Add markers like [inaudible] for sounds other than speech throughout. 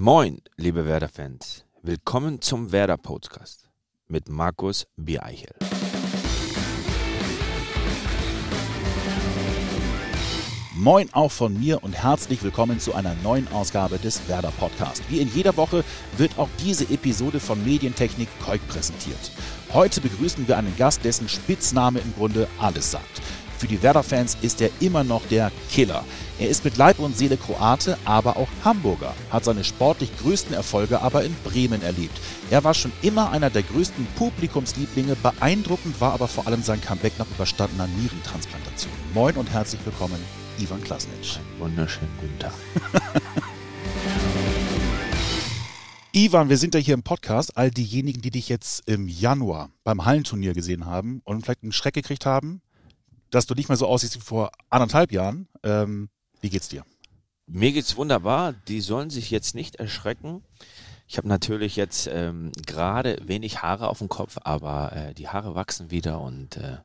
Moin, liebe Werder-Fans. Willkommen zum Werder-Podcast mit Markus Biereichel. Moin auch von mir und herzlich willkommen zu einer neuen Ausgabe des Werder Podcast. Wie in jeder Woche wird auch diese Episode von Medientechnik Keuk präsentiert. Heute begrüßen wir einen Gast, dessen Spitzname im Grunde alles sagt. Für die Werder-Fans ist er immer noch der Killer. Er ist mit Leib und Seele Kroate, aber auch Hamburger, hat seine sportlich größten Erfolge aber in Bremen erlebt. Er war schon immer einer der größten Publikumslieblinge, beeindruckend war aber vor allem sein Comeback nach überstandener Nierentransplantation. Moin und herzlich willkommen, Ivan Klasnic. Wunderschönen guten Tag. [laughs] Ivan, wir sind ja hier im Podcast. All diejenigen, die dich jetzt im Januar beim Hallenturnier gesehen haben und vielleicht einen Schreck gekriegt haben, dass du nicht mehr so aussiehst wie vor anderthalb Jahren. Ähm, wie geht's dir? Mir geht's wunderbar. Die sollen sich jetzt nicht erschrecken. Ich habe natürlich jetzt ähm, gerade wenig Haare auf dem Kopf, aber äh, die Haare wachsen wieder und äh,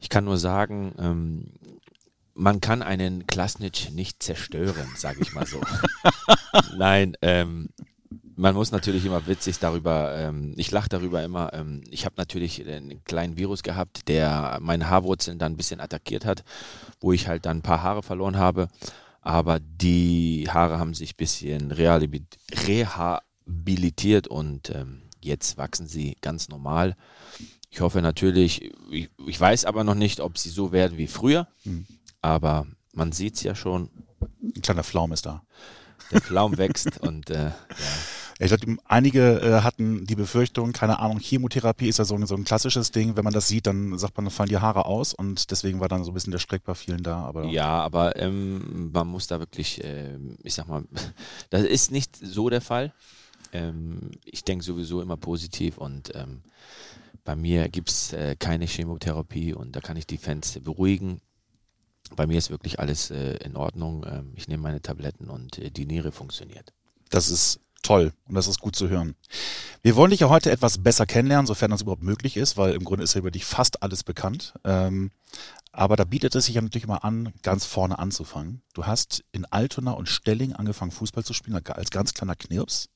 ich kann nur sagen, ähm, man kann einen Klasnitsch nicht zerstören, sage ich mal so. [laughs] Nein, ähm, man muss natürlich immer witzig darüber, ähm, ich lache darüber immer, ähm, ich habe natürlich einen kleinen Virus gehabt, der meine Haarwurzeln dann ein bisschen attackiert hat, wo ich halt dann ein paar Haare verloren habe, aber die Haare haben sich ein bisschen rehabilitiert und ähm, jetzt wachsen sie ganz normal. Ich hoffe natürlich, ich, ich, weiß aber noch nicht, ob sie so werden wie früher, mhm. aber man sieht es ja schon. Ein kleiner Flaum ist da. Der Flaum wächst und äh, ja. Ich glaube, einige äh, hatten die Befürchtung, keine Ahnung, Chemotherapie ist ja so, so ein klassisches Ding. Wenn man das sieht, dann sagt man, dann fallen die Haare aus und deswegen war dann so ein bisschen der Schreck bei vielen da. Aber ja, aber ähm, man muss da wirklich, äh, ich sag mal, [laughs] das ist nicht so der Fall. Ähm, ich denke sowieso immer positiv und ähm, bei mir gibt es äh, keine Chemotherapie und da kann ich die Fans beruhigen. Bei mir ist wirklich alles äh, in Ordnung. Ähm, ich nehme meine Tabletten und äh, die Niere funktioniert. Das ist toll und das ist gut zu hören. Wir wollen dich ja heute etwas besser kennenlernen, sofern das überhaupt möglich ist, weil im Grunde ist ja über dich fast alles bekannt. Ähm, aber da bietet es sich ja natürlich mal an, ganz vorne anzufangen. Du hast in Altona und Stelling angefangen, Fußball zu spielen, als ganz kleiner Knirps.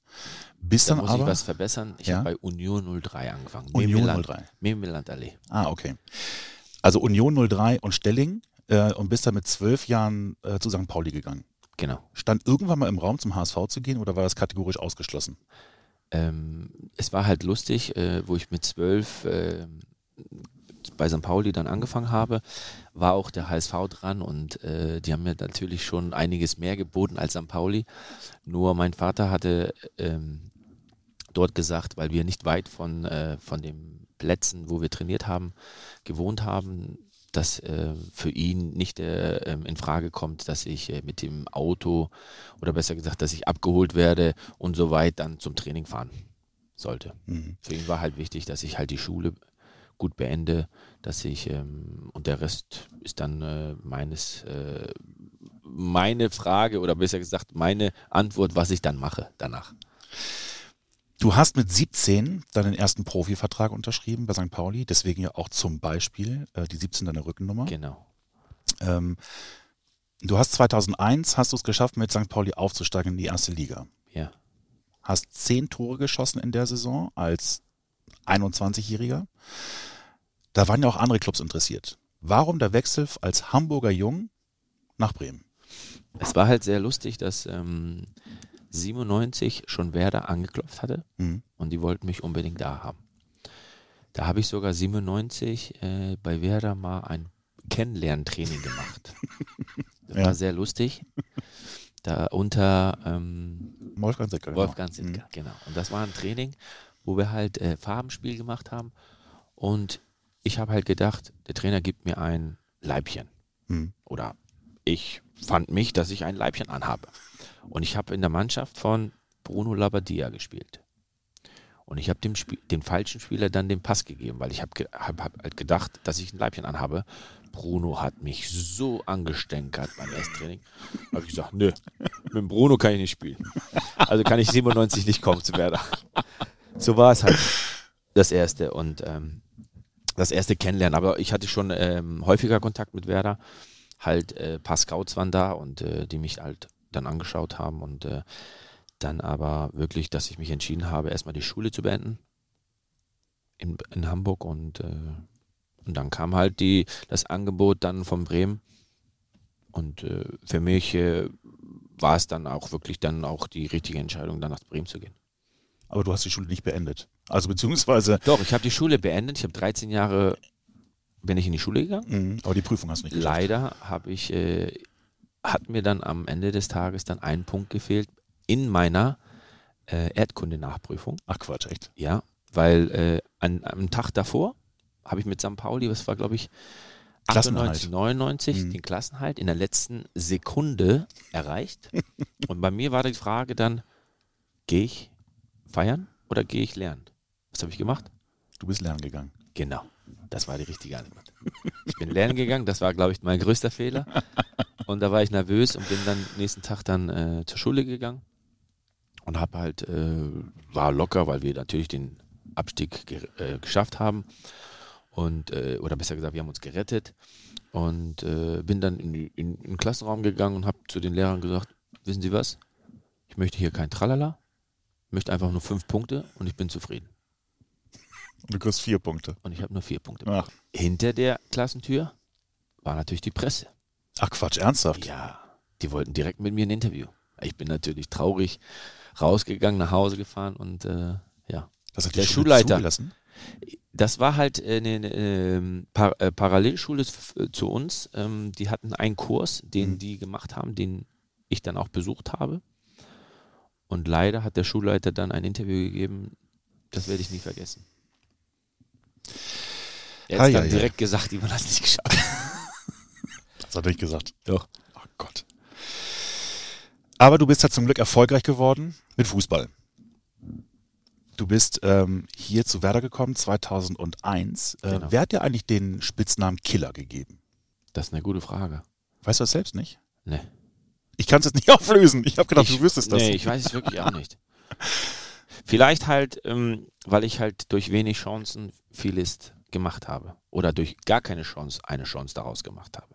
Bis da dann muss aber, ich was verbessern. Ich ja? habe bei Union 03 angefangen. Union 03. Memeland Allee. Ah, okay. Also Union 03 und Stelling äh, und bist dann mit zwölf Jahren äh, zu St. Pauli gegangen. Genau. Stand irgendwann mal im Raum zum HSV zu gehen oder war das kategorisch ausgeschlossen? Ähm, es war halt lustig, äh, wo ich mit zwölf äh, bei St. Pauli dann angefangen habe, war auch der HSV dran und äh, die haben mir natürlich schon einiges mehr geboten als St. Pauli. Nur mein Vater hatte ähm, dort gesagt, weil wir nicht weit von, äh, von den Plätzen, wo wir trainiert haben, gewohnt haben, dass äh, für ihn nicht äh, ähm, in Frage kommt, dass ich äh, mit dem Auto oder besser gesagt, dass ich abgeholt werde und so weit dann zum Training fahren sollte. Mhm. Für ihn war halt wichtig, dass ich halt die Schule gut beende, dass ich ähm, und der Rest ist dann äh, meines äh, meine Frage oder besser gesagt meine Antwort, was ich dann mache danach. Du hast mit 17 deinen ersten Profivertrag unterschrieben bei St. Pauli, deswegen ja auch zum Beispiel äh, die 17 deine Rückennummer. Genau. Ähm, du hast 2001 hast du es geschafft, mit St. Pauli aufzusteigen in die erste Liga. Ja. Hast zehn Tore geschossen in der Saison als 21-Jähriger. Da waren ja auch andere Clubs interessiert. Warum der Wechsel als Hamburger Jung nach Bremen? Es war halt sehr lustig, dass ähm, 97 schon Werder angeklopft hatte mhm. und die wollten mich unbedingt da haben. Da habe ich sogar 97 äh, bei Werder mal ein Kennenlerntraining gemacht. Das [laughs] ja. war sehr lustig. Da unter ähm, Wolfgang Sittger. Genau. Wolfgang Sittger, mhm. genau. Und das war ein Training, wo wir halt äh, Farbenspiel gemacht haben. Und ich habe halt gedacht, der Trainer gibt mir ein Leibchen. Mhm. Oder ich fand mich, dass ich ein Leibchen anhabe. Und ich habe in der Mannschaft von Bruno Labbadia gespielt. Und ich habe dem, dem falschen Spieler dann den Pass gegeben, weil ich habe hab, hab halt gedacht, dass ich ein Leibchen anhabe. Bruno hat mich so angestänkert beim Ersttraining. habe ich gesagt, nö, mit Bruno kann ich nicht spielen. Also kann ich 97 nicht kommen zu Werder. So war es halt das erste und ähm, das erste Kennenlernen. Aber ich hatte schon ähm, häufiger Kontakt mit Werder. Halt, äh, paar Scouts waren da und äh, die mich halt dann angeschaut haben und äh, dann aber wirklich, dass ich mich entschieden habe, erstmal die Schule zu beenden in, in Hamburg und, äh, und dann kam halt die, das Angebot dann von Bremen und äh, für mich äh, war es dann auch wirklich dann auch die richtige Entscheidung, dann nach Bremen zu gehen. Aber du hast die Schule nicht beendet. Also beziehungsweise. Doch, ich habe die Schule beendet. Ich habe 13 Jahre bin ich in die Schule gegangen. Mhm, aber die Prüfung hast du nicht geschafft. Leider habe ich, äh, hat mir dann am Ende des Tages dann ein Punkt gefehlt in meiner äh, Erdkunde-Nachprüfung. Ach Quatsch, echt? Ja, weil äh, an, am Tag davor habe ich mit St. Pauli, was war glaube ich 98, 99, mhm. den Klassenhalt in der letzten Sekunde erreicht. [laughs] Und bei mir war die Frage dann, gehe ich feiern oder gehe ich lernen? Was habe ich gemacht? Du bist lernen gegangen. Genau. Das war die richtige Antwort. Ich bin lernen gegangen, das war, glaube ich, mein größter Fehler. Und da war ich nervös und bin dann nächsten Tag dann äh, zur Schule gegangen und habe halt, äh, war locker, weil wir natürlich den Abstieg ge äh, geschafft haben. Und, äh, oder besser gesagt, wir haben uns gerettet. Und äh, bin dann in, in, in den Klassenraum gegangen und habe zu den Lehrern gesagt, wissen Sie was? Ich möchte hier kein Tralala, möchte einfach nur fünf Punkte und ich bin zufrieden. Du kriegst vier Punkte. Und ich habe nur vier Punkte. Ach. Hinter der Klassentür war natürlich die Presse. Ach Quatsch, ernsthaft? Ja, die wollten direkt mit mir ein Interview. Ich bin natürlich traurig rausgegangen, nach Hause gefahren und äh, ja. Was hat der Schulleiter zugelassen? Das war halt eine, eine ähm, Par äh, Parallelschule zu uns. Ähm, die hatten einen Kurs, den mhm. die gemacht haben, den ich dann auch besucht habe. Und leider hat der Schulleiter dann ein Interview gegeben, das werde ich nie vergessen. Er hat dann ja, direkt ja. gesagt, Ivan hat es nicht geschafft. [laughs] das hat er nicht gesagt. Doch. Oh Gott. Aber du bist ja zum Glück erfolgreich geworden mit Fußball. Du bist ähm, hier zu Werder gekommen 2001. Äh, genau. Wer hat dir eigentlich den Spitznamen Killer gegeben? Das ist eine gute Frage. Weißt du das selbst nicht? Nee. Ich kann es jetzt nicht [laughs] auflösen. Ich habe gedacht, ich, du wüsstest das. Nee, ich weiß es wirklich auch nicht. [laughs] Vielleicht halt, ähm, weil ich halt durch wenig Chancen vieles gemacht habe. Oder durch gar keine Chance eine Chance daraus gemacht habe.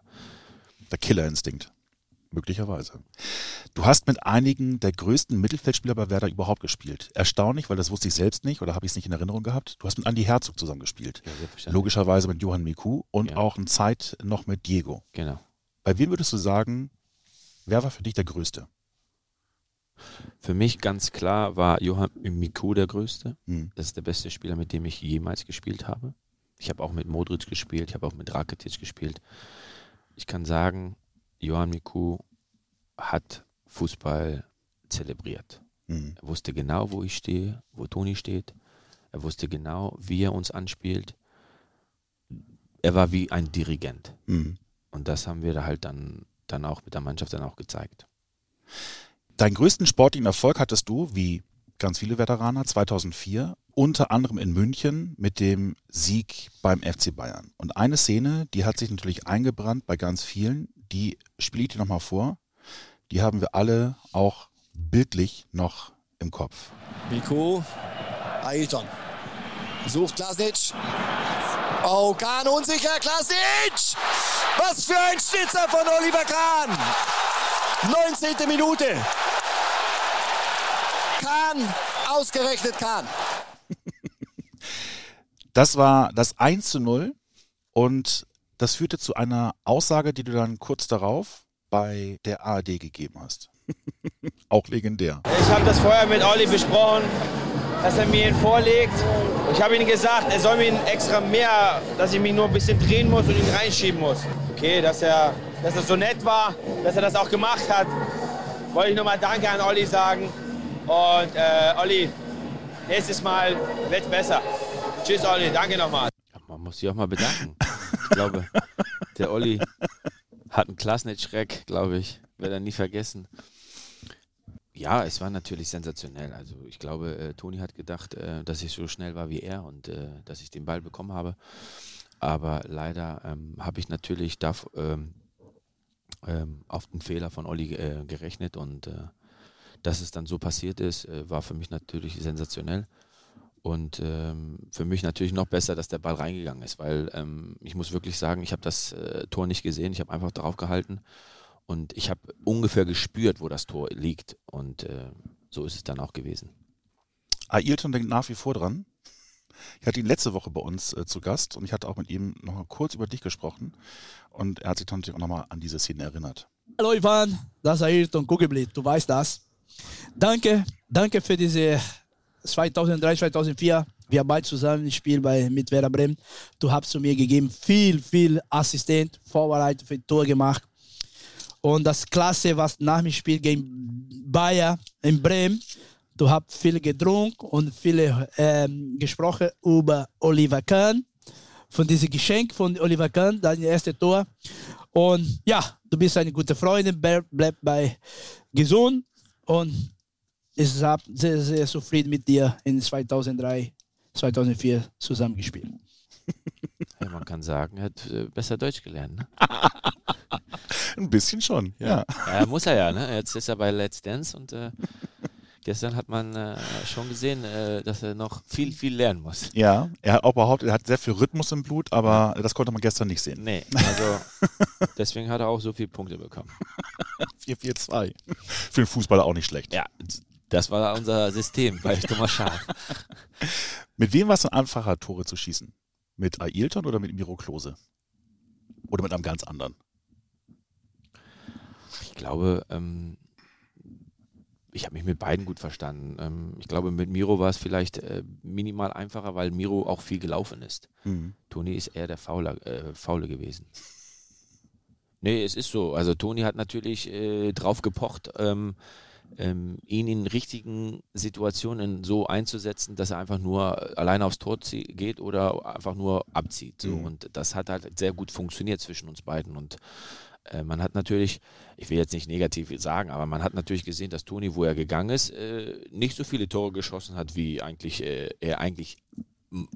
Der Killerinstinkt. Möglicherweise. Du hast mit einigen der größten Mittelfeldspieler bei Werder überhaupt gespielt. Erstaunlich, weil das wusste ich selbst nicht oder habe ich es nicht in Erinnerung gehabt. Du hast mit Andy Herzog zusammengespielt. Ja, Logischerweise mit Johann Miku und ja. auch eine Zeit noch mit Diego. Genau. Bei wem würdest du sagen, wer war für dich der Größte? Für mich ganz klar war Johann Miku der Größte. Hm. Das ist der beste Spieler, mit dem ich jemals gespielt habe. Ich habe auch mit Modric gespielt, ich habe auch mit Rakitic gespielt. Ich kann sagen, Johann Miku hat Fußball zelebriert. Mhm. Er wusste genau, wo ich stehe, wo Toni steht. Er wusste genau, wie er uns anspielt. Er war wie ein Dirigent. Mhm. Und das haben wir da halt dann, dann auch mit der Mannschaft dann auch gezeigt. Deinen größten sportlichen Erfolg hattest du, wie ganz viele Veteraner, 2004, unter anderem in München mit dem Sieg beim FC Bayern. Und eine Szene, die hat sich natürlich eingebrannt bei ganz vielen, die spiele ich dir nochmal vor. Die haben wir alle auch bildlich noch im Kopf. Miku, Ailton. Sucht Klasnic. Oh, Kahn unsicher, Klasnic! Was für ein Schnitzer von Oliver Kahn! 19. Minute. Kahn, ausgerechnet Kahn. Das war das 1 zu 0 und das führte zu einer Aussage, die du dann kurz darauf bei der ARD gegeben hast. [laughs] Auch legendär. Ich habe das vorher mit Olli besprochen, dass er mir ihn vorlegt. Ich habe ihm gesagt, er soll mir extra mehr, dass ich mich nur ein bisschen drehen muss und ihn reinschieben muss. Okay, dass er, dass er so nett war, dass er das auch gemacht hat. Wollte ich nochmal Danke an Olli sagen. Und äh, Olli, nächstes Mal wird besser. Tschüss, Olli. Danke nochmal. Man muss sich auch mal bedanken. Ich glaube, der Olli hat einen Klassenschreck, glaube ich. Werde er nie vergessen. Ja, es war natürlich sensationell. Also ich glaube, äh, Toni hat gedacht, äh, dass ich so schnell war wie er und äh, dass ich den Ball bekommen habe. Aber leider ähm, habe ich natürlich da, ähm, ähm, auf den Fehler von Olli äh, gerechnet und äh, dass es dann so passiert ist, äh, war für mich natürlich sensationell. Und ähm, für mich natürlich noch besser, dass der Ball reingegangen ist, weil ähm, ich muss wirklich sagen, ich habe das äh, Tor nicht gesehen, ich habe einfach drauf gehalten und ich habe ungefähr gespürt, wo das Tor liegt. Und äh, so ist es dann auch gewesen. Ailton denkt nach wie vor dran. Ich hatte ihn letzte Woche bei uns äh, zu Gast und ich hatte auch mit ihm noch mal kurz über dich gesprochen. Und er hat sich natürlich auch nochmal an diese Szene erinnert. Hallo Ivan, das ist Ayrton Kugelblit, du weißt das. Danke, danke für diese 2003, 2004. Wir haben beide zusammen gespielt bei, mit Werder Bremen. Du hast zu mir gegeben viel, viel Assistent, Vorbereitung für Tor gemacht. Und das Klasse, was nach dem Spiel gegen Bayer in Bremen, du hast viel getrunken und viele ähm, gesprochen über Oliver Kahn, von diesem Geschenk von Oliver Kahn, dein erstes Tor. Und ja, du bist eine gute Freundin, bleib bei gesund und ich bin sehr, sehr zufrieden mit dir in 2003, 2004 zusammengespielt. [laughs] Ja, man kann sagen, er hat äh, besser Deutsch gelernt. Ne? [laughs] Ein bisschen schon, ja. ja. ja. muss er ja, ne? Jetzt ist er bei Let's Dance und äh, gestern hat man äh, schon gesehen, äh, dass er noch viel, viel lernen muss. Ja, er hat auch behauptet, er hat sehr viel Rhythmus im Blut, aber das konnte man gestern nicht sehen. Nee, also [laughs] deswegen hat er auch so viele Punkte bekommen. [laughs] 4-4-2. Für den Fußballer auch nicht schlecht. Ja, das war unser System bei Thomas Schaaf. [laughs] mit wem war es denn einfacher, Tore zu schießen? Mit Ailton oder mit Miro Klose? Oder mit einem ganz anderen? Ich glaube, ähm, ich habe mich mit beiden gut verstanden. Ähm, ich glaube, mit Miro war es vielleicht äh, minimal einfacher, weil Miro auch viel gelaufen ist. Mhm. Toni ist eher der Fauler, äh, Faule gewesen. Nee, es ist so. Also Toni hat natürlich äh, drauf gepocht, ähm, ähm, ihn in richtigen Situationen so einzusetzen, dass er einfach nur alleine aufs Tor geht oder einfach nur abzieht. So. Mhm. Und das hat halt sehr gut funktioniert zwischen uns beiden. Und äh, man hat natürlich, ich will jetzt nicht negativ sagen, aber man hat natürlich gesehen, dass Toni, wo er gegangen ist, äh, nicht so viele Tore geschossen hat, wie eigentlich äh, er eigentlich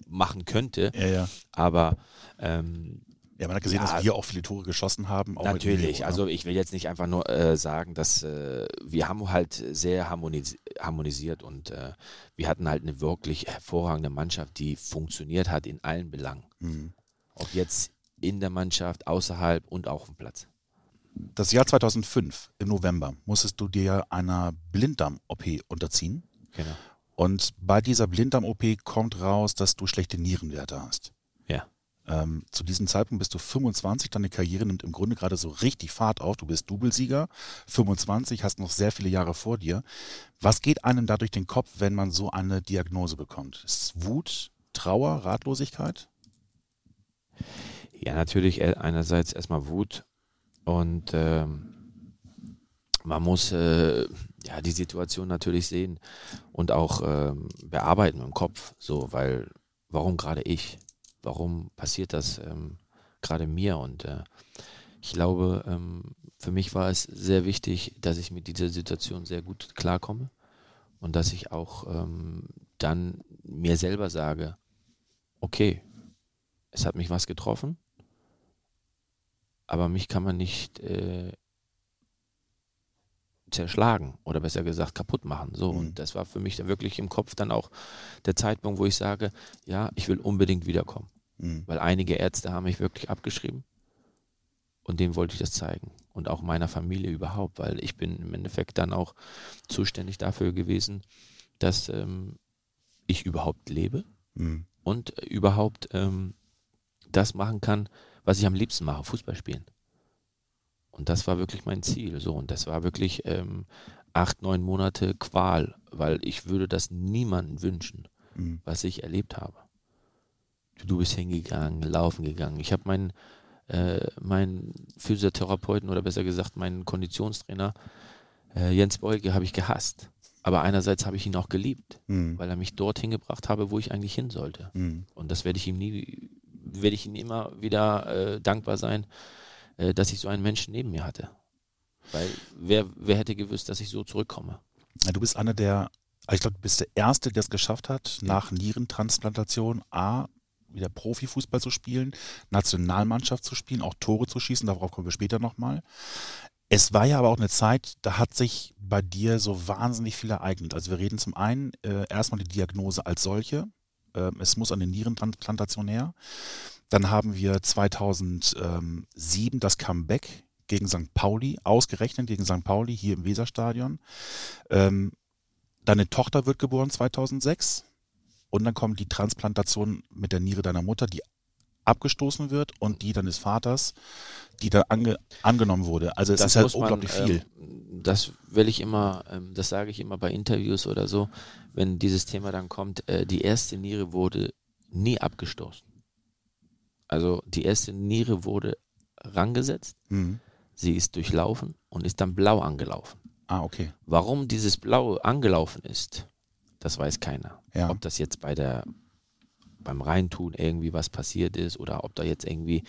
machen könnte. Ja, ja. Aber ähm, ja, man hat gesehen, ja, dass wir auch viele Tore geschossen haben. natürlich, Video, also ich will jetzt nicht einfach nur äh, sagen, dass äh, wir haben halt sehr harmonis harmonisiert und äh, wir hatten halt eine wirklich hervorragende Mannschaft, die funktioniert hat in allen Belangen. Mhm. Ob jetzt in der Mannschaft, außerhalb und auch auf dem Platz. Das Jahr 2005 im November musstest du dir einer Blinddarm-OP unterziehen. Genau. Und bei dieser Blinddarm-OP kommt raus, dass du schlechte Nierenwerte hast. Ja. Ähm, zu diesem Zeitpunkt bist du 25, deine Karriere nimmt im Grunde gerade so richtig Fahrt auf. Du bist Doublesieger, 25, hast noch sehr viele Jahre vor dir. Was geht einem da durch den Kopf, wenn man so eine Diagnose bekommt? Ist es Wut, Trauer, Ratlosigkeit? Ja, natürlich einerseits erstmal Wut und ähm, man muss äh, ja die Situation natürlich sehen und auch ähm, bearbeiten im Kopf, so, weil warum gerade ich? warum passiert das ähm, gerade mir? Und äh, ich glaube, ähm, für mich war es sehr wichtig, dass ich mit dieser Situation sehr gut klarkomme und dass ich auch ähm, dann mir selber sage, okay, es hat mich was getroffen, aber mich kann man nicht äh, zerschlagen oder besser gesagt kaputt machen. So, mhm. und das war für mich dann wirklich im Kopf dann auch der Zeitpunkt, wo ich sage, ja, ich will unbedingt wiederkommen. Mhm. Weil einige Ärzte haben mich wirklich abgeschrieben und dem wollte ich das zeigen. Und auch meiner Familie überhaupt, weil ich bin im Endeffekt dann auch zuständig dafür gewesen, dass ähm, ich überhaupt lebe mhm. und überhaupt ähm, das machen kann, was ich am liebsten mache, Fußball spielen. Und das war wirklich mein Ziel. So, und das war wirklich ähm, acht, neun Monate Qual, weil ich würde das niemandem wünschen, mhm. was ich erlebt habe. Du bist hingegangen, laufen gegangen. Ich habe meinen äh, mein Physiotherapeuten oder besser gesagt meinen Konditionstrainer äh, Jens Beuge habe ich gehasst. Aber einerseits habe ich ihn auch geliebt, mhm. weil er mich dorthin gebracht habe, wo ich eigentlich hin sollte. Mhm. Und das werde ich ihm nie, werde ich ihm immer wieder äh, dankbar sein, äh, dass ich so einen Menschen neben mir hatte. Weil wer, wer hätte gewusst, dass ich so zurückkomme? Ja, du bist einer der, also ich glaube, du bist der Erste, der es geschafft hat, nach Nierentransplantation A, wieder Profifußball zu spielen, Nationalmannschaft zu spielen, auch Tore zu schießen, darauf kommen wir später nochmal. Es war ja aber auch eine Zeit, da hat sich bei dir so wahnsinnig viel ereignet. Also wir reden zum einen äh, erstmal die Diagnose als solche. Äh, es muss eine Nierentransplantation her. Dann haben wir 2007 das Comeback gegen St. Pauli, ausgerechnet gegen St. Pauli hier im Weserstadion. Ähm, Deine Tochter wird geboren 2006 und dann kommt die Transplantation mit der Niere deiner Mutter, die abgestoßen wird und die deines Vaters, die dann ange, angenommen wurde. Also es Das ist halt muss man, unglaublich viel. Ähm, das will ich immer, ähm, das sage ich immer bei Interviews oder so, wenn dieses Thema dann kommt, äh, die erste Niere wurde nie abgestoßen. Also die erste Niere wurde rangesetzt, Mhm. sie ist durchlaufen und ist dann blau angelaufen. Ah, okay. Warum dieses Blau angelaufen ist, das weiß keiner. Ja. Ob das jetzt bei der beim Reintun irgendwie was passiert ist oder ob da jetzt irgendwie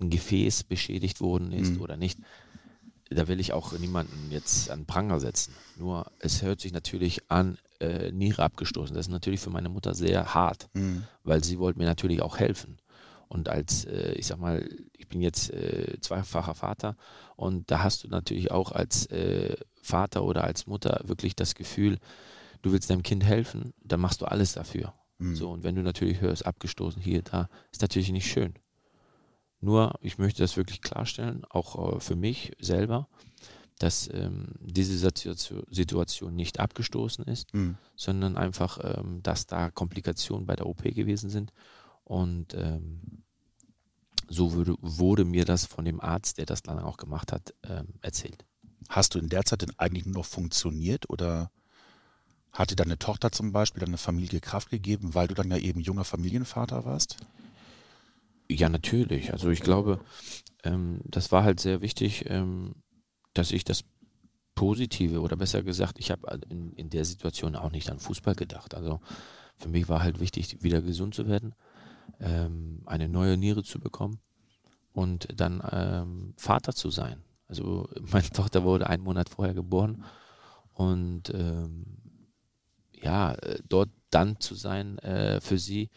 ein Gefäß beschädigt worden ist Mhm. oder nicht. Da will ich auch niemanden jetzt an Pranger setzen. Nur es hört sich natürlich an, äh, Niere abgestoßen. Das ist natürlich für meine Mutter sehr hart, Mhm. weil sie wollte mir natürlich auch helfen. Und als, äh, ich sag mal, ich bin jetzt äh, zweifacher Vater und da hast du natürlich auch als äh, Vater oder als Mutter wirklich das Gefühl, du willst deinem Kind helfen, dann machst du alles dafür. Mhm. So, und wenn du natürlich hörst, abgestoßen hier, da, ist natürlich nicht schön. Nur, ich möchte das wirklich klarstellen, auch äh, für mich selber, dass ähm, diese Situation, nicht abgestoßen ist, Mhm. sondern einfach, ähm, dass da Komplikationen bei der OP gewesen sind. Und ähm, so wurde, wurde mir das von dem Arzt, der das dann auch gemacht hat, ähm, erzählt. Hast du in der Zeit denn eigentlich nur noch funktioniert oder hatte deine Tochter zum Beispiel deine Familie Kraft gegeben, weil du dann ja eben junger Familienvater warst? Ja, natürlich. Also ich glaube, ähm, das war halt sehr wichtig, ähm, dass ich das Positive oder besser gesagt, ich habe in, in der Situation auch nicht an Fußball gedacht. Also für mich war halt wichtig, wieder gesund zu werden, ähm, eine neue Niere zu bekommen und dann ähm, Vater zu sein. Also [laughs] meine Tochter wurde einen Monat vorher geboren und ähm, ja, äh, dort dann zu sein äh, für sie,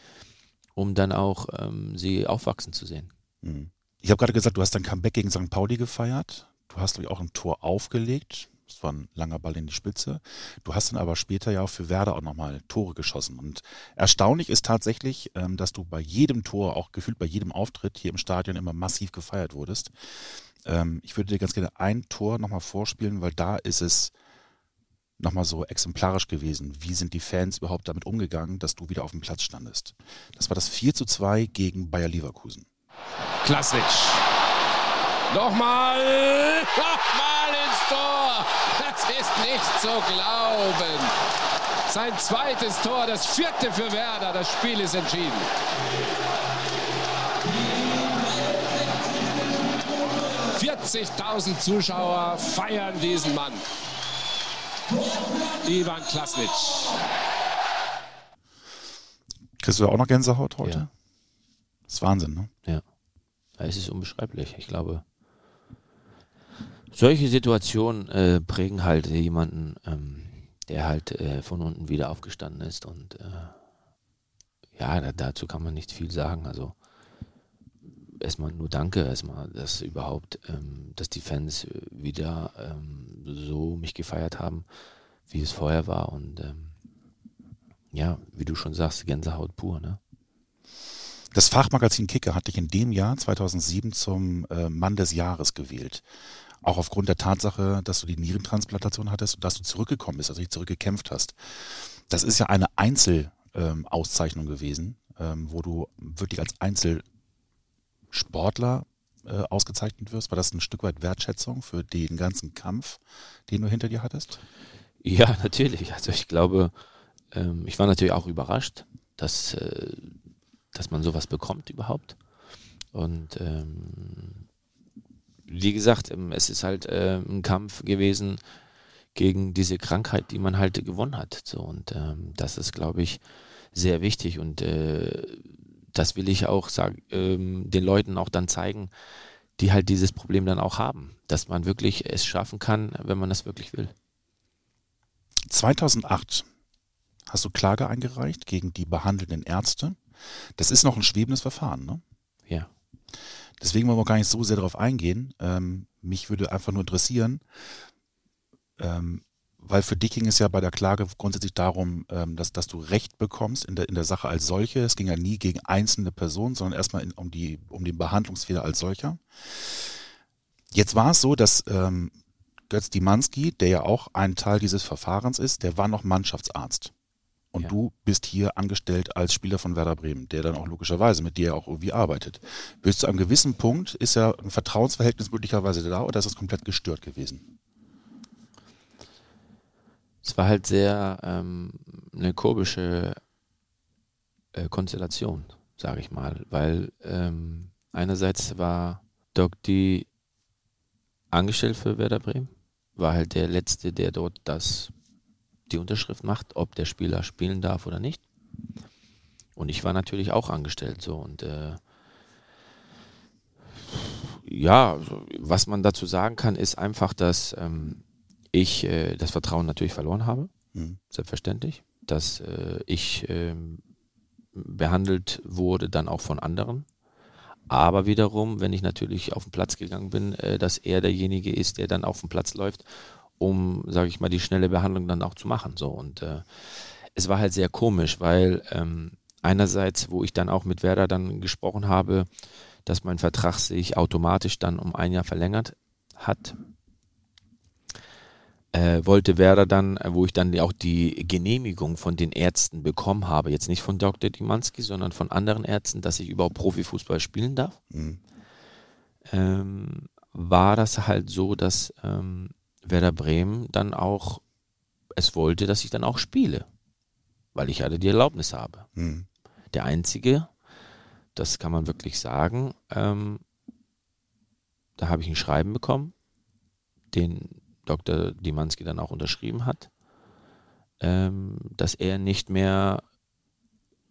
um dann auch ähm, sie aufwachsen zu sehen. Mhm. Ich habe gerade gesagt, du hast dein Comeback gegen St. Pauli gefeiert. Du hast auch ein Tor aufgelegt. Das war ein langer Ball in die Spitze. Du hast dann aber später ja auch für Werder auch nochmal Tore geschossen. Und erstaunlich ist tatsächlich, ähm, dass du bei jedem Tor, auch gefühlt bei jedem Auftritt hier im Stadion immer massiv gefeiert wurdest. Ähm, ich würde dir ganz gerne ein Tor nochmal vorspielen, weil da ist es nochmal so exemplarisch gewesen. Wie sind die Fans überhaupt damit umgegangen, dass du wieder auf dem Platz standest? Das war das 4 zu 2 gegen Bayer Leverkusen. Klasnic. Nochmal, nochmal ins Tor. Das ist nicht zu glauben. Sein zweites Tor, das vierte für Werder. Das Spiel ist entschieden. ...40.000 Zuschauer feiern diesen Mann. Ivan Klasnic. Kriegst du da auch noch Gänsehaut heute? Ja. Das ist Wahnsinn, ne? Ja. Es ist unbeschreiblich. Ich glaube, solche Situationen äh, prägen halt jemanden, ähm, der halt äh, von unten wieder aufgestanden ist. Und äh, ja, da, dazu kann man nicht viel sagen. Also erstmal nur Danke, erstmal, dass überhaupt, ähm, dass die Fans wieder ähm, so mich gefeiert haben, wie es vorher war. Und ähm, ja, wie du schon sagst, Gänsehaut pur, ne? Das Fachmagazin Kicker hat dich in dem Jahr 2007 zum äh, Mann des Jahres gewählt. Auch aufgrund der Tatsache, dass du die Nierentransplantation hattest und dass du zurückgekommen bist, also dich zurückgekämpft hast. Das ist ja eine Einzelauszeichnung gewesen, ähm, wo du wirklich als Einzelsportler äh, ausgezeichnet wirst. War das ein Stück weit Wertschätzung für den ganzen Kampf, den du hinter dir hattest? Ja, [laughs] natürlich. Also ich glaube, ähm, ich war natürlich auch überrascht, dass, äh, dass man sowas bekommt überhaupt. Und ähm, wie gesagt, ähm, es ist halt äh, ein Kampf gewesen gegen diese Krankheit, die man halt gewonnen hat. So, und ähm, das ist, glaube ich, sehr wichtig. Und äh, das will ich auch sagen, ähm, den Leuten auch dann zeigen, die halt dieses Problem dann auch haben, dass man wirklich es schaffen kann, wenn man das wirklich will. 2008 hast du Klage eingereicht gegen die behandelnden Ärzte. Das ist noch ein schwebendes Verfahren, ne? Ja. Deswegen wollen wir gar nicht so sehr darauf eingehen. Ähm, mich würde einfach nur interessieren, ähm, weil für dich ging es ja bei der Klage grundsätzlich darum, ähm, dass, dass du Recht bekommst in der, in der Sache als solche. Es ging ja nie gegen einzelne Personen, sondern erstmal in, um, die, um den Behandlungsfehler als solcher. Jetzt war es so, dass ähm, Götz Dimanski, der ja auch ein Teil dieses Verfahrens ist, der war noch Mannschaftsarzt. Und Ja. du bist hier angestellt als Spieler von Werder Bremen, der dann auch logischerweise mit dir auch irgendwie arbeitet. Bis zu einem gewissen Punkt ist ja ein Vertrauensverhältnis möglicherweise da oder ist das komplett gestört gewesen? Es war halt sehr ähm, eine komische äh, Konstellation, sage ich mal, weil ähm, einerseits war Doc D angestellt für Werder Bremen, war halt der Letzte, der dort das, die Unterschrift macht, ob der Spieler spielen darf oder nicht. Und ich war natürlich auch angestellt so und äh, ja, was man dazu sagen kann, ist einfach, dass ähm, ich äh, das Vertrauen natürlich verloren habe, Mhm. selbstverständlich, dass äh, ich ähm, behandelt wurde dann auch von anderen. Aber wiederum, wenn ich natürlich auf den Platz gegangen bin, äh, dass er derjenige ist, der dann auf den Platz läuft, um, sage ich mal, die schnelle Behandlung dann auch zu machen. So und äh, es war halt sehr komisch, weil ähm, einerseits, wo ich dann auch mit Werder dann gesprochen habe, dass mein Vertrag sich automatisch dann um ein Jahr verlängert hat, äh, wollte Werder dann, äh, wo ich dann auch die Genehmigung von den Ärzten bekommen habe, jetzt nicht von Dr. Dimanski, sondern von anderen Ärzten, dass ich überhaupt Profifußball spielen darf, Mhm. ähm, war das halt so, dass ähm, Werder Bremen dann auch es wollte, dass ich dann auch spiele, weil ich hatte die Erlaubnis habe. Mhm. Der einzige, das kann man wirklich sagen, ähm, da habe ich ein Schreiben bekommen, den Dr. Dimanski dann auch unterschrieben hat, ähm, dass er nicht mehr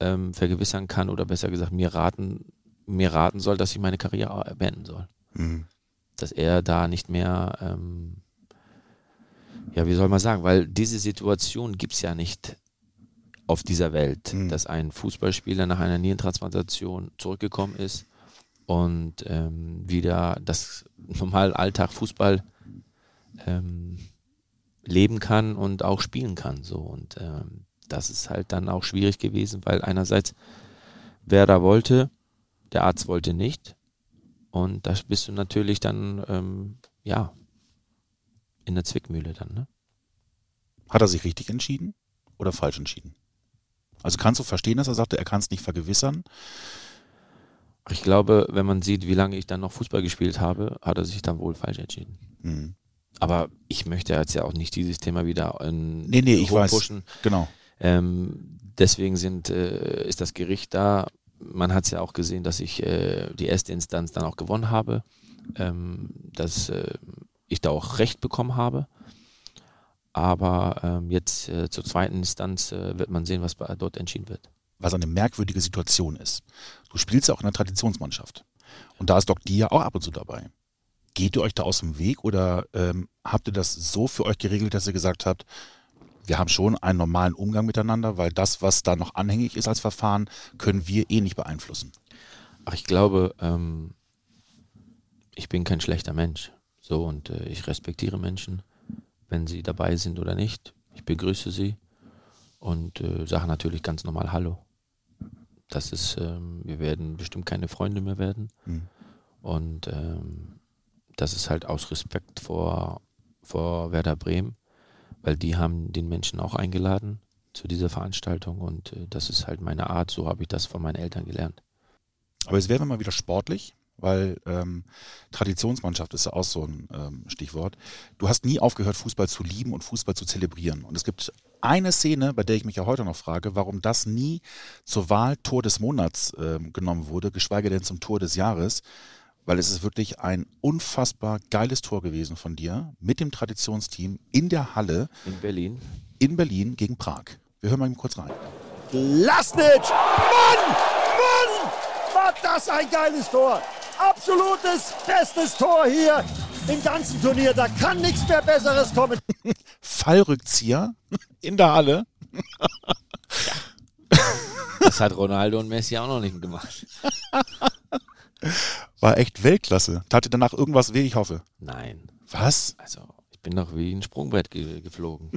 ähm, vergewissern kann oder besser gesagt mir raten, mir raten soll, dass ich meine Karriere beenden soll. Mhm. Dass er da nicht mehr, ähm, ja, wie soll man sagen, weil diese Situation gibt es ja nicht auf dieser Welt, Mhm. dass ein Fußballspieler nach einer Nierentransplantation zurückgekommen ist und ähm, wieder das normale Alltag Fußball ähm, leben kann und auch spielen kann. So und ähm, das ist halt dann auch schwierig gewesen, weil einerseits Werder wollte, der Arzt wollte nicht und da bist du natürlich dann ähm, ja in der Zwickmühle dann. Ne? Hat er sich richtig entschieden oder falsch entschieden? Also kannst du verstehen, dass er sagte, er kann es nicht vergewissern? Ich glaube, wenn man sieht, wie lange ich dann noch Fußball gespielt habe, hat er sich dann wohl falsch entschieden. Mhm. Aber ich möchte jetzt ja auch nicht dieses Thema wieder in Nee, nee, ich weiß. Genau. Ähm, deswegen sind, äh, ist das Gericht da. Man hat es ja auch gesehen, dass ich äh, die erste Instanz dann auch gewonnen habe, ähm, dass äh, ich da auch Recht bekommen habe. Aber ähm, jetzt äh, zur zweiten Instanz äh, wird man sehen, was bei- dort entschieden wird. was eine merkwürdige Situation ist. Du spielst ja auch in der Traditionsmannschaft. Und da ist Doc Dia auch ab und zu dabei. Geht ihr euch da aus dem Weg oder ähm, habt ihr das so für euch geregelt, dass ihr gesagt habt, wir haben schon einen normalen Umgang miteinander, weil das, was da noch anhängig ist als Verfahren, können wir eh nicht beeinflussen. Ach, ich glaube, ähm, ich bin kein schlechter Mensch. So, und äh, ich respektiere Menschen, wenn sie dabei sind oder nicht. Ich begrüße sie und äh, sage natürlich ganz normal Hallo. Das ist, ähm, wir werden bestimmt keine Freunde mehr werden. Mhm. Und ähm, das ist halt aus Respekt vor, vor Werder Bremen, weil die haben den Menschen auch eingeladen zu dieser Veranstaltung und äh, das ist halt meine Art, so habe ich das von meinen Eltern gelernt. Aber jetzt werden wir mal wieder sportlich, weil ähm, Traditionsmannschaft ist ja auch so ein ähm, Stichwort. Du hast nie aufgehört, Fußball zu lieben und Fußball zu zelebrieren. Und es gibt eine Szene, bei der ich mich ja heute noch frage, warum das nie zur Wahl Tor des Monats ähm, genommen wurde, geschweige denn zum Tor des Jahres. Weil es ist wirklich ein unfassbar geiles Tor gewesen von dir mit dem Traditionsteam in der Halle In Berlin. in Berlin gegen Prag. Wir hören mal eben kurz rein. Lasnic! Mann! Mann! War das ein geiles Tor! Absolutes, bestes Tor hier im ganzen Turnier. Da kann nichts mehr Besseres kommen. [laughs] Fallrückzieher in der Halle. [laughs] Das hat Ronaldo und Messi auch noch nicht gemacht. [laughs] War echt Weltklasse. Tat dir danach irgendwas weh, ich hoffe. Nein. Was? Also, ich bin doch wie ein Sprungbrett ge geflogen.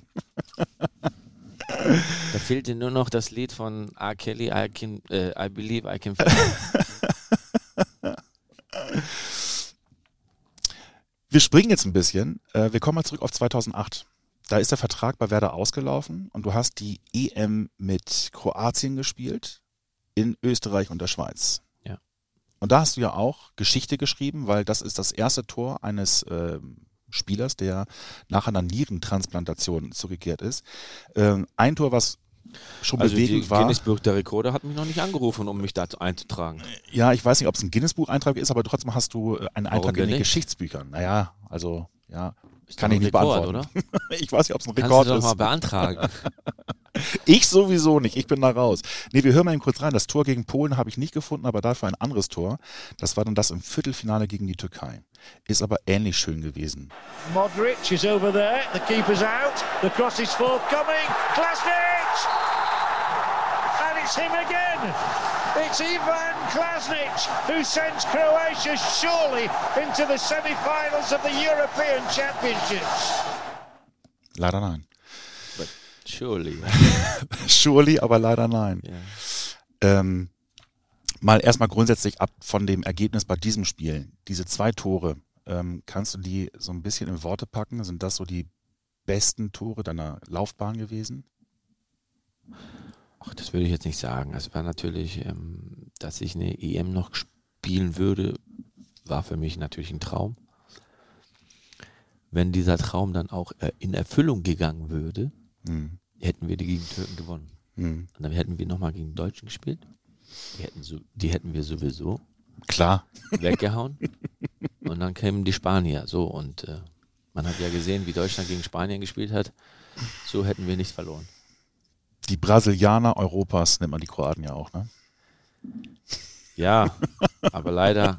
[laughs] da fehlte nur noch das Lied von R. Kelly, I, can, äh, I Believe I Can Fly. [laughs] Wir springen jetzt ein bisschen. Äh, wir kommen mal zurück auf 2008. Da ist der Vertrag bei Werder ausgelaufen und du hast die EM mit Kroatien gespielt, in Österreich und der Schweiz. Und da hast du ja auch Geschichte geschrieben, weil das ist das erste Tor eines äh, Spielers, der nach einer Nierentransplantation zurückgekehrt ist. Ähm, ein Tor, was schon Also bewegend die war. Guinness Buch der Rekorde hat mich noch nicht angerufen, um mich dazu einzutragen. Ja, ich weiß nicht, ob es ein Guinness-Buch-Eintrag ist, aber trotzdem hast du äh, einen Eintrag in den nicht? Geschichtsbüchern. Naja, also, ja, Ist kann ich nicht Rekord, beantworten. oder? [laughs] Ich weiß nicht, ob es ein Kannst Rekord du doch ist. mal beantragen. [laughs] Ich sowieso nicht, ich bin da raus. Nee, wir hören mal eben kurz rein. Das Tor gegen Polen habe ich nicht gefunden, aber dafür ein anderes Tor. Das war dann das im Viertelfinale gegen die Türkei. Ist aber ähnlich schön gewesen. Modric is over there. The keeper's out. The cross is forthcoming. Klasnic! And it's him again. It's Ivan Klasnic who sends Croatia surely into the semi-finals of the European Championships. Leider nein. Surely. [laughs] Surely, aber leider nein. Ja. Ähm, mal erstmal grundsätzlich ab von dem Ergebnis bei diesem Spiel. Diese zwei Tore, ähm, kannst du die so ein bisschen in Worte packen? Sind das so die besten Tore deiner Laufbahn gewesen? Ach, das würde ich jetzt nicht sagen. Es war natürlich, ähm, dass ich eine EM noch spielen würde, war für mich natürlich ein Traum. Wenn dieser Traum dann auch äh, in Erfüllung gegangen würde, Hm. hätten wir die gegen Türken gewonnen. Hm. Und dann hätten wir nochmal gegen Deutschen gespielt. Die hätten, so, die hätten wir sowieso Klar. weggehauen. [laughs] und dann kämen die Spanier. So, und äh, man hat ja gesehen, wie Deutschland gegen Spanien gespielt hat. So hätten wir nicht verloren. Die Brasilianer Europas nennt man die Kroaten ja auch, ne? Ja, aber leider,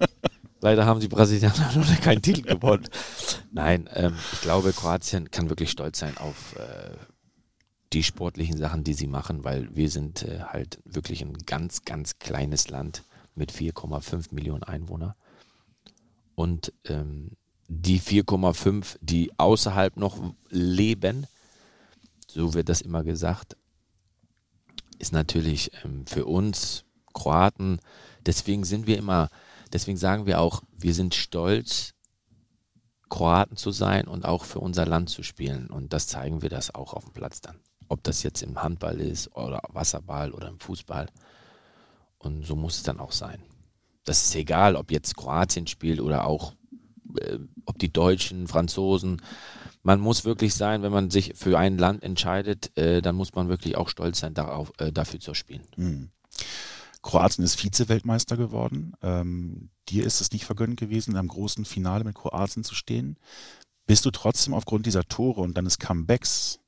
leider haben die Brasilianer [laughs] noch keinen Titel gewonnen. Nein, ähm, ich glaube, Kroatien kann wirklich stolz sein auf äh, die sportlichen Sachen, die sie machen, weil wir sind äh, halt wirklich ein ganz, ganz kleines Land mit 4,5 Millionen Einwohnern. Und ähm, die 4,5, die außerhalb noch leben, so wird das immer gesagt, ist natürlich ähm, für uns Kroaten, deswegen sind wir immer, deswegen sagen wir auch, wir sind stolz, Kroaten zu sein und auch für unser Land zu spielen. Und das zeigen wir das auch auf dem Platz dann. Ob das jetzt im Handball ist oder Wasserball oder im Fußball. Und so muss es dann auch sein. Das ist egal, ob jetzt Kroatien spielt oder auch, ob die Deutschen, Franzosen. Man muss wirklich sein, wenn man sich für ein Land entscheidet, äh, dann muss man wirklich auch stolz sein, darauf, äh, dafür zu spielen. Hm. Kroatien ist Vize-Weltmeister geworden. Ähm, dir ist es nicht vergönnt gewesen, in einem großen Finale mit Kroatien zu stehen. Bist du trotzdem aufgrund dieser Tore und deines Comebacks,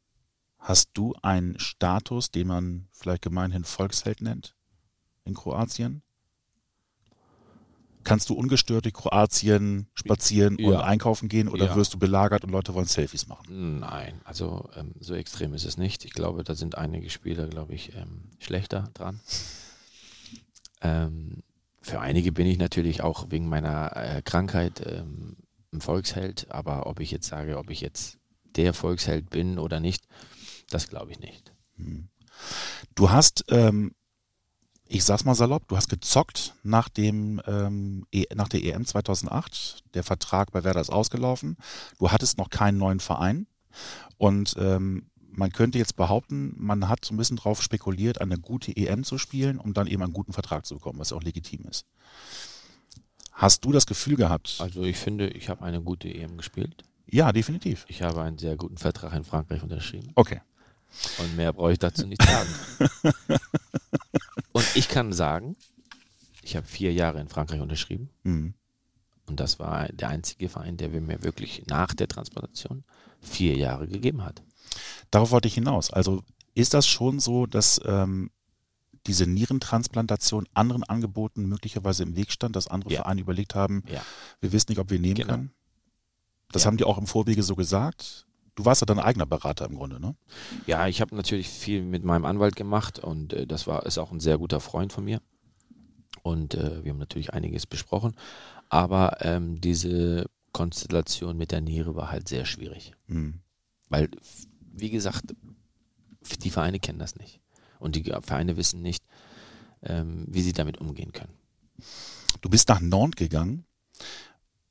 hast du einen Status, den man vielleicht gemeinhin Volksheld nennt in Kroatien? Kannst du ungestört durch Kroatien spazieren und Ja. einkaufen gehen oder Ja. wirst du belagert und Leute wollen Selfies machen? Nein, also ähm, so extrem ist es nicht. Ich glaube, da sind einige Spieler, glaube ich, ähm, schlechter dran. Ähm, für einige bin ich natürlich auch wegen meiner äh, Krankheit ähm, ein Volksheld, aber ob ich jetzt sage, ob ich jetzt der Volksheld bin oder nicht, das glaube ich nicht. Du hast, ähm, ich sag's mal salopp, du hast gezockt nach, dem, ähm, e nach der EM 2008. Der Vertrag bei Werder ist ausgelaufen. Du hattest noch keinen neuen Verein. Und ähm, man könnte jetzt behaupten, man hat so ein bisschen drauf spekuliert, eine gute EM zu spielen, um dann eben einen guten Vertrag zu bekommen, was ja auch legitim ist. Hast du das Gefühl gehabt? Also ich finde, ich habe eine gute EM gespielt. Ja, definitiv. Ich habe einen sehr guten Vertrag in Frankreich unterschrieben. Okay. Und mehr brauche ich dazu nicht sagen. [laughs] Und ich kann sagen, ich habe vier Jahre in Frankreich unterschrieben. Mhm. Und das war der einzige Verein, der mir wirklich nach der Transplantation vier Jahre gegeben hat. Darauf wollte ich hinaus. Also ist das schon so, dass ähm, diese Nierentransplantation anderen Angeboten möglicherweise im Weg stand, dass andere Ja. Vereine überlegt haben, Ja. wir wissen nicht, ob wir nehmen Genau. können? Das Ja. haben die auch im Vorwege so gesagt. Du warst ja dein eigener Berater im Grunde, ne? Ja, ich habe natürlich viel mit meinem Anwalt gemacht und äh, das war ist auch ein sehr guter Freund von mir. Und äh, wir haben natürlich einiges besprochen. Aber ähm, diese Konstellation mit der Niere war halt sehr schwierig. Mhm. Weil, wie gesagt, die Vereine kennen das nicht. Und die Vereine wissen nicht, ähm, wie sie damit umgehen können. Du bist nach Nantes gegangen.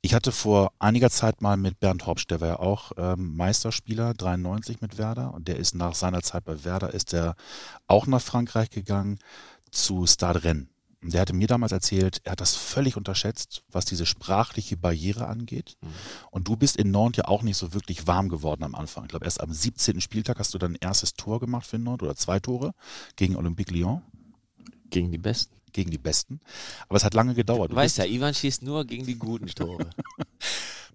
Ich hatte vor einiger Zeit mal mit Bernd Hopsch, der war ja auch ähm, Meisterspieler, 93 mit Werder und der ist nach seiner Zeit bei Werder, ist er auch nach Frankreich gegangen zu Stade Rennes. Und der hatte mir damals erzählt, er hat das völlig unterschätzt, was diese sprachliche Barriere angeht. Mhm. Und du bist in Nantes ja auch nicht so wirklich warm geworden am Anfang. Ich glaube, erst am 17. Spieltag hast du dein erstes Tor gemacht für Nantes oder zwei Tore gegen Olympique Lyon, Gegen die Besten. Gegen die Besten. Aber es hat lange gedauert. Du weißt ja, Ivan schießt nur gegen die guten Tore. [laughs]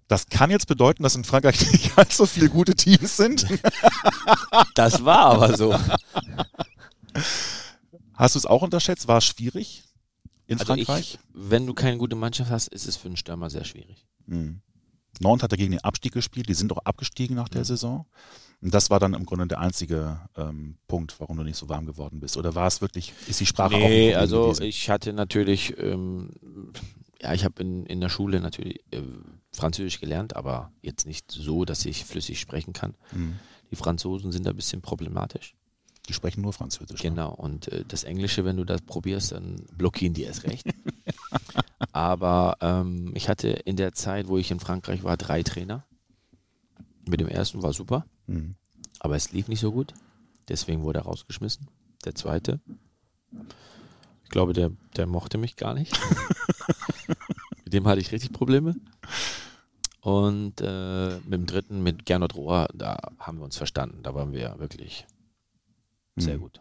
Das kann jetzt bedeuten, dass in Frankreich [laughs] nicht ganz so viele gute Teams sind. [laughs] Das war aber so. Hast du es auch unterschätzt? War es schwierig in Also Frankreich? ich, wenn du keine gute Mannschaft hast, ist es für einen Stürmer sehr schwierig. Mhm. Nantes hat dagegen den Abstieg gespielt. Die sind auch abgestiegen nach der Saison. Und das war dann im Grunde der einzige ähm, Punkt, warum du nicht so warm geworden bist. Oder war es wirklich, ist die Sprache auch ein Nee, also gewesen? ich hatte natürlich, ähm, ja, ich habe in, in der Schule natürlich äh, Französisch gelernt, aber jetzt nicht so, dass ich flüssig sprechen kann. Mhm. Die Franzosen sind da ein bisschen problematisch. Die sprechen nur Französisch. ne? Genau, und äh, das Englische, wenn du das probierst, dann blockieren die erst recht. [laughs] Aber ähm, ich hatte in der Zeit, wo ich in Frankreich war, drei Trainer. Mit dem ersten war super, Mhm. aber es lief nicht so gut. Deswegen wurde er rausgeschmissen. Der zweite, ich glaube, der, der mochte mich gar nicht. [laughs] mit dem hatte ich richtig Probleme. Und äh, mit dem dritten, mit Gernot Rohr, da haben wir uns verstanden. Da waren wir wirklich sehr Mhm. gut.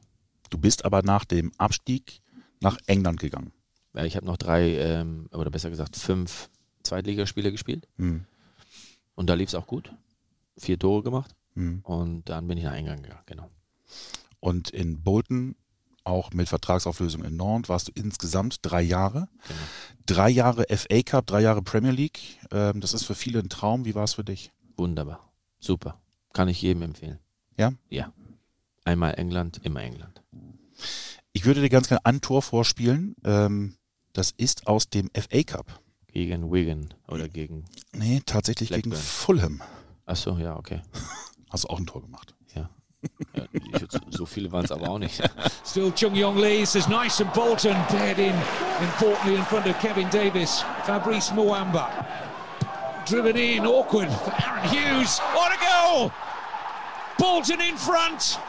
Du bist aber nach dem Abstieg nach England gegangen. Ja, ich habe noch drei, ähm, oder besser gesagt fünf Zweitligaspiele gespielt. Mhm. Und da lief es auch gut. Vier Tore gemacht. Mhm. Und dann bin ich nach England gegangen, genau. Und in Bolton, auch mit Vertragsauflösung in Nantes, warst du insgesamt drei Jahre. genau. Drei Jahre FA Cup, drei Jahre Premier League. Ähm, das ist für viele ein Traum. Wie war es für dich? Wunderbar. Super. Kann ich jedem empfehlen. Ja? Ja. Einmal England, immer England. Ich würde dir ganz gerne ein Tor vorspielen. Ähm, das ist aus dem FA Cup. Gegen Wigan oder gegen. Nee, tatsächlich gegen Blackburn. Fulham. Achso, ja, okay. [laughs] Hast du auch ein Tor gemacht. Ja. ja so viele waren es aber auch nicht. [laughs] Still Chung Yong Lee says nice and Bolton dead in importantly in front of Kevin Davis. Fabrice Mwamba driven in awkward for Aaron Hughes. What a goal! Bolton in front.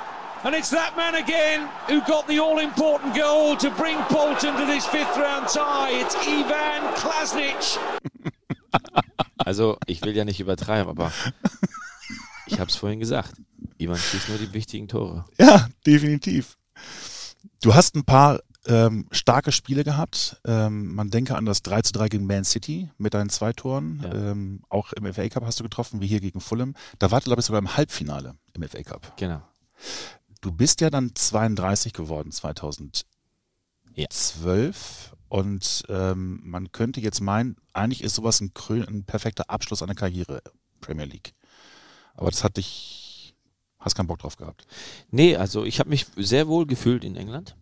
And it's that man again who got the all important goal to bring Bolton to this fifth round tie. It's Ivan Klasnic. [laughs] Also, ich will ja nicht übertreiben, aber ich habe es vorhin gesagt. Ivan schießt nur die wichtigen Tore. Ja, definitiv. Du hast ein paar ähm, starke Spiele gehabt. Ähm, man denke an das 3 zu 3 gegen Man City mit deinen zwei Toren. Ja. Ähm, auch im FA Cup hast du getroffen, wie hier gegen Fulham. Da ihr, glaube ich, sogar im Halbfinale im FA Cup. Genau. Du bist ja dann 32 geworden 2012 und ähm, man könnte jetzt meinen, eigentlich ist sowas ein, ein perfekter Abschluss einer Karriere, Premier League. Aber das hat dich, hast keinen Bock drauf gehabt. Nee, also ich habe mich sehr wohl gefühlt in England.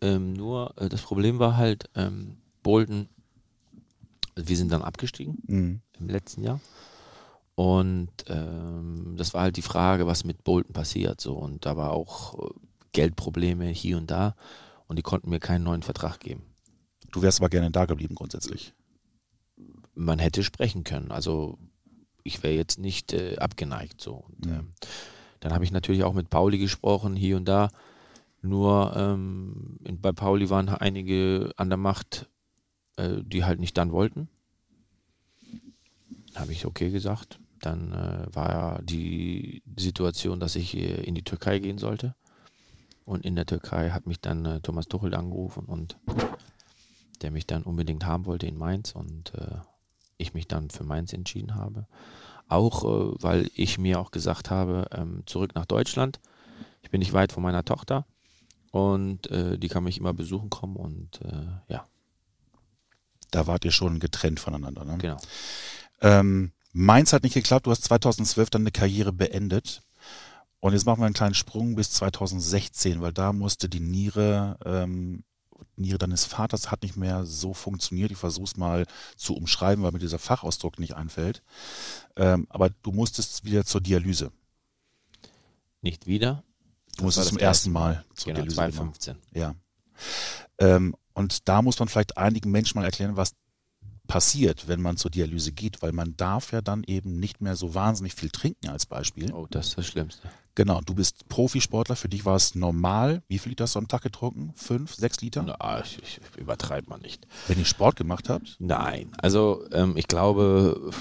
Ähm, nur äh, das Problem war halt, ähm, Bolton, wir sind dann abgestiegen Mhm. im letzten Jahr. Und ähm, das war halt die Frage, was mit Bolton passiert. So. Und da war auch äh, Geldprobleme hier und da. Und die konnten mir keinen neuen Vertrag geben. Du wärst aber gerne da geblieben grundsätzlich. Man hätte sprechen können. Also ich wäre jetzt nicht äh, abgeneigt. So. Und, Ja. ähm, dann habe ich natürlich auch mit Pauli gesprochen, hier und da. Nur ähm, in, bei Pauli waren einige an der Macht, äh, die halt nicht dann wollten. Habe ich okay gesagt. Dann äh, war ja die Situation, dass ich äh, in die Türkei gehen sollte. Und in der Türkei hat mich dann äh, Thomas Tuchel angerufen und der mich dann unbedingt haben wollte in Mainz und äh, ich mich dann für Mainz entschieden habe. Auch äh, weil ich mir auch gesagt habe, ähm, zurück nach Deutschland. Ich bin nicht weit von meiner Tochter und äh, die kann mich immer besuchen kommen und äh, ja, Da wart ihr schon getrennt voneinander. Ne? genau. Ähm, Mainz hat nicht geklappt. Du hast 2012 dann eine Karriere beendet. Und jetzt machen wir einen kleinen Sprung bis 2016, weil da musste die Niere, ähm, Niere deines Vaters hat nicht mehr so funktioniert. Ich versuche es mal zu umschreiben, weil mir dieser Fachausdruck nicht einfällt. Ähm, aber du musstest wieder zur Dialyse. Nicht wieder. Du Das musstest zum ersten erste Mal zur Genau, Dialyse. 2015. Ja. Ähm, und da muss man vielleicht einigen Menschen mal erklären, was passiert, wenn man zur Dialyse geht, weil man darf ja dann eben nicht mehr so wahnsinnig viel trinken als Beispiel. Oh, das ist das Schlimmste. Genau, du bist Profisportler, für dich war es normal. Wie viel Liter hast du am Tag getrunken? Fünf, sechs Liter? Na, ich, ich übertreibe mal nicht. Wenn ihr Sport gemacht habt? Nein, also ähm, ich glaube,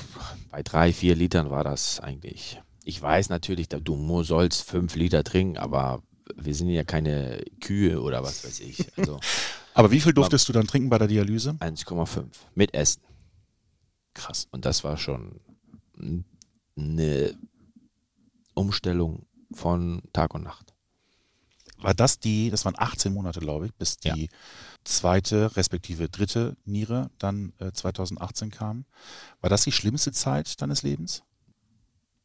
bei drei, vier Litern war das eigentlich. Ich weiß natürlich, du sollst fünf Liter trinken, aber wir sind ja keine Kühe oder was weiß ich. Also, [laughs] aber wie viel durftest du dann trinken bei der Dialyse? 1,5 mit Essen. Krass. Und das war schon eine Umstellung von Tag und Nacht. War das die, das waren 18 Monate, glaube ich, bis die ja. zweite, respektive dritte Niere dann äh, 2018 kam. War das die schlimmste Zeit deines Lebens?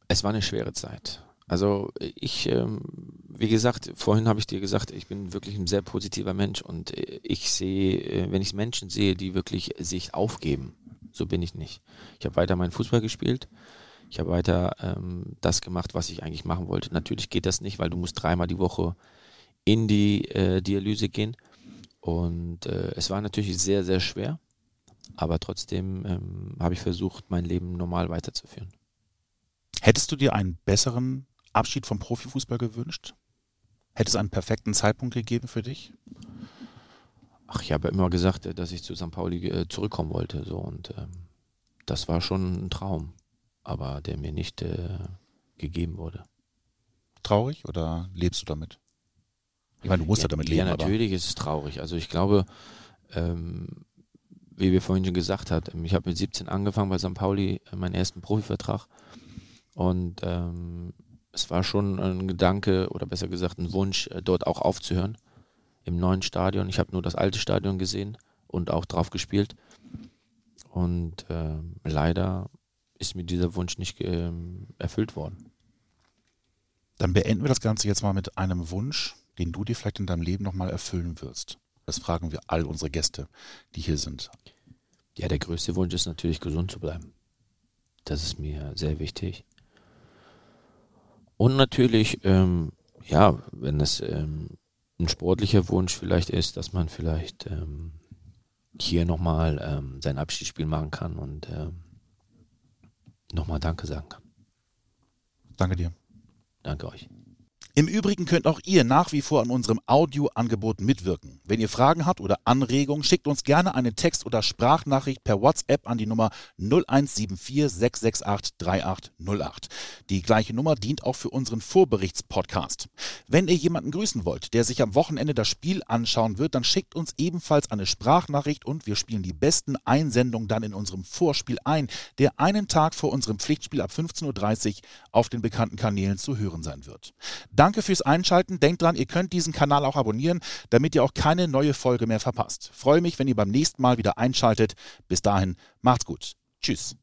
Es war eine schwere Zeit. Also ich, ähm, wie gesagt, vorhin habe ich dir gesagt, ich bin wirklich ein sehr positiver Mensch und äh, ich sehe, äh, wenn ich Menschen sehe, die wirklich sich aufgeben, so bin ich nicht. Ich habe weiter meinen Fußball gespielt, ich habe weiter ähm, das gemacht, was ich eigentlich machen wollte. Natürlich geht das nicht, weil du musst dreimal die Woche in die äh, Dialyse gehen. Und äh, es war natürlich sehr, sehr schwer. Aber trotzdem ähm, habe ich versucht, mein Leben normal weiterzuführen. Hättest du dir einen besseren Abschied vom Profifußball gewünscht? Hätte es einen perfekten Zeitpunkt gegeben für dich? Ach, ich habe immer gesagt, dass ich zu St. Pauli äh, zurückkommen wollte. So, und ähm, das war schon ein Traum aber der mir nicht äh, gegeben wurde. Traurig oder lebst du damit? Ich meine, du musst ja, ja damit leben. Ja, natürlich aber. ist es traurig. Also ich glaube, ähm, wie wir vorhin schon gesagt haben, ich habe mit 17 angefangen bei St. Pauli, äh, meinen ersten Profivertrag. Und ähm, es war schon ein Gedanke oder besser gesagt ein Wunsch, äh, dort auch aufzuhören. Im neuen Stadion. Ich habe nur das alte Stadion gesehen und auch drauf gespielt. Und ähm, leider ist mir dieser Wunsch nicht ähm, erfüllt worden. Dann beenden wir das Ganze jetzt mal mit einem Wunsch, den du dir vielleicht in deinem Leben nochmal erfüllen wirst. Das fragen wir all unsere Gäste, die hier sind. Ja, der größte Wunsch ist natürlich gesund zu bleiben. Das ist mir sehr wichtig. Und natürlich, ähm, ja, wenn es ähm, ein sportlicher Wunsch vielleicht ist, dass man vielleicht ähm, hier nochmal ähm, sein Abschiedsspiel machen kann und ähm, nochmal Danke sagen kann. Danke dir. Danke euch. Im Übrigen könnt auch ihr nach wie vor an unserem Audioangebot mitwirken. Wenn ihr Fragen habt oder Anregungen, schickt uns gerne eine Text- oder Sprachnachricht per WhatsApp an die Nummer 0174 668 3808. Die gleiche Nummer dient auch für unseren Vorberichtspodcast. Wenn ihr jemanden grüßen wollt, der sich am Wochenende das Spiel anschauen wird, dann schickt uns ebenfalls eine Sprachnachricht und wir spielen die besten Einsendungen dann in unserem Vorspiel ein, der einen Tag vor unserem Pflichtspiel ab 15.30 Uhr auf den bekannten Kanälen zu hören sein wird. Danke fürs Einschalten. Denkt dran, ihr könnt diesen Kanal auch abonnieren, damit ihr auch keine neue Folge mehr verpasst. Freue mich, wenn ihr beim nächsten Mal wieder einschaltet. Bis dahin, macht's gut. Tschüss.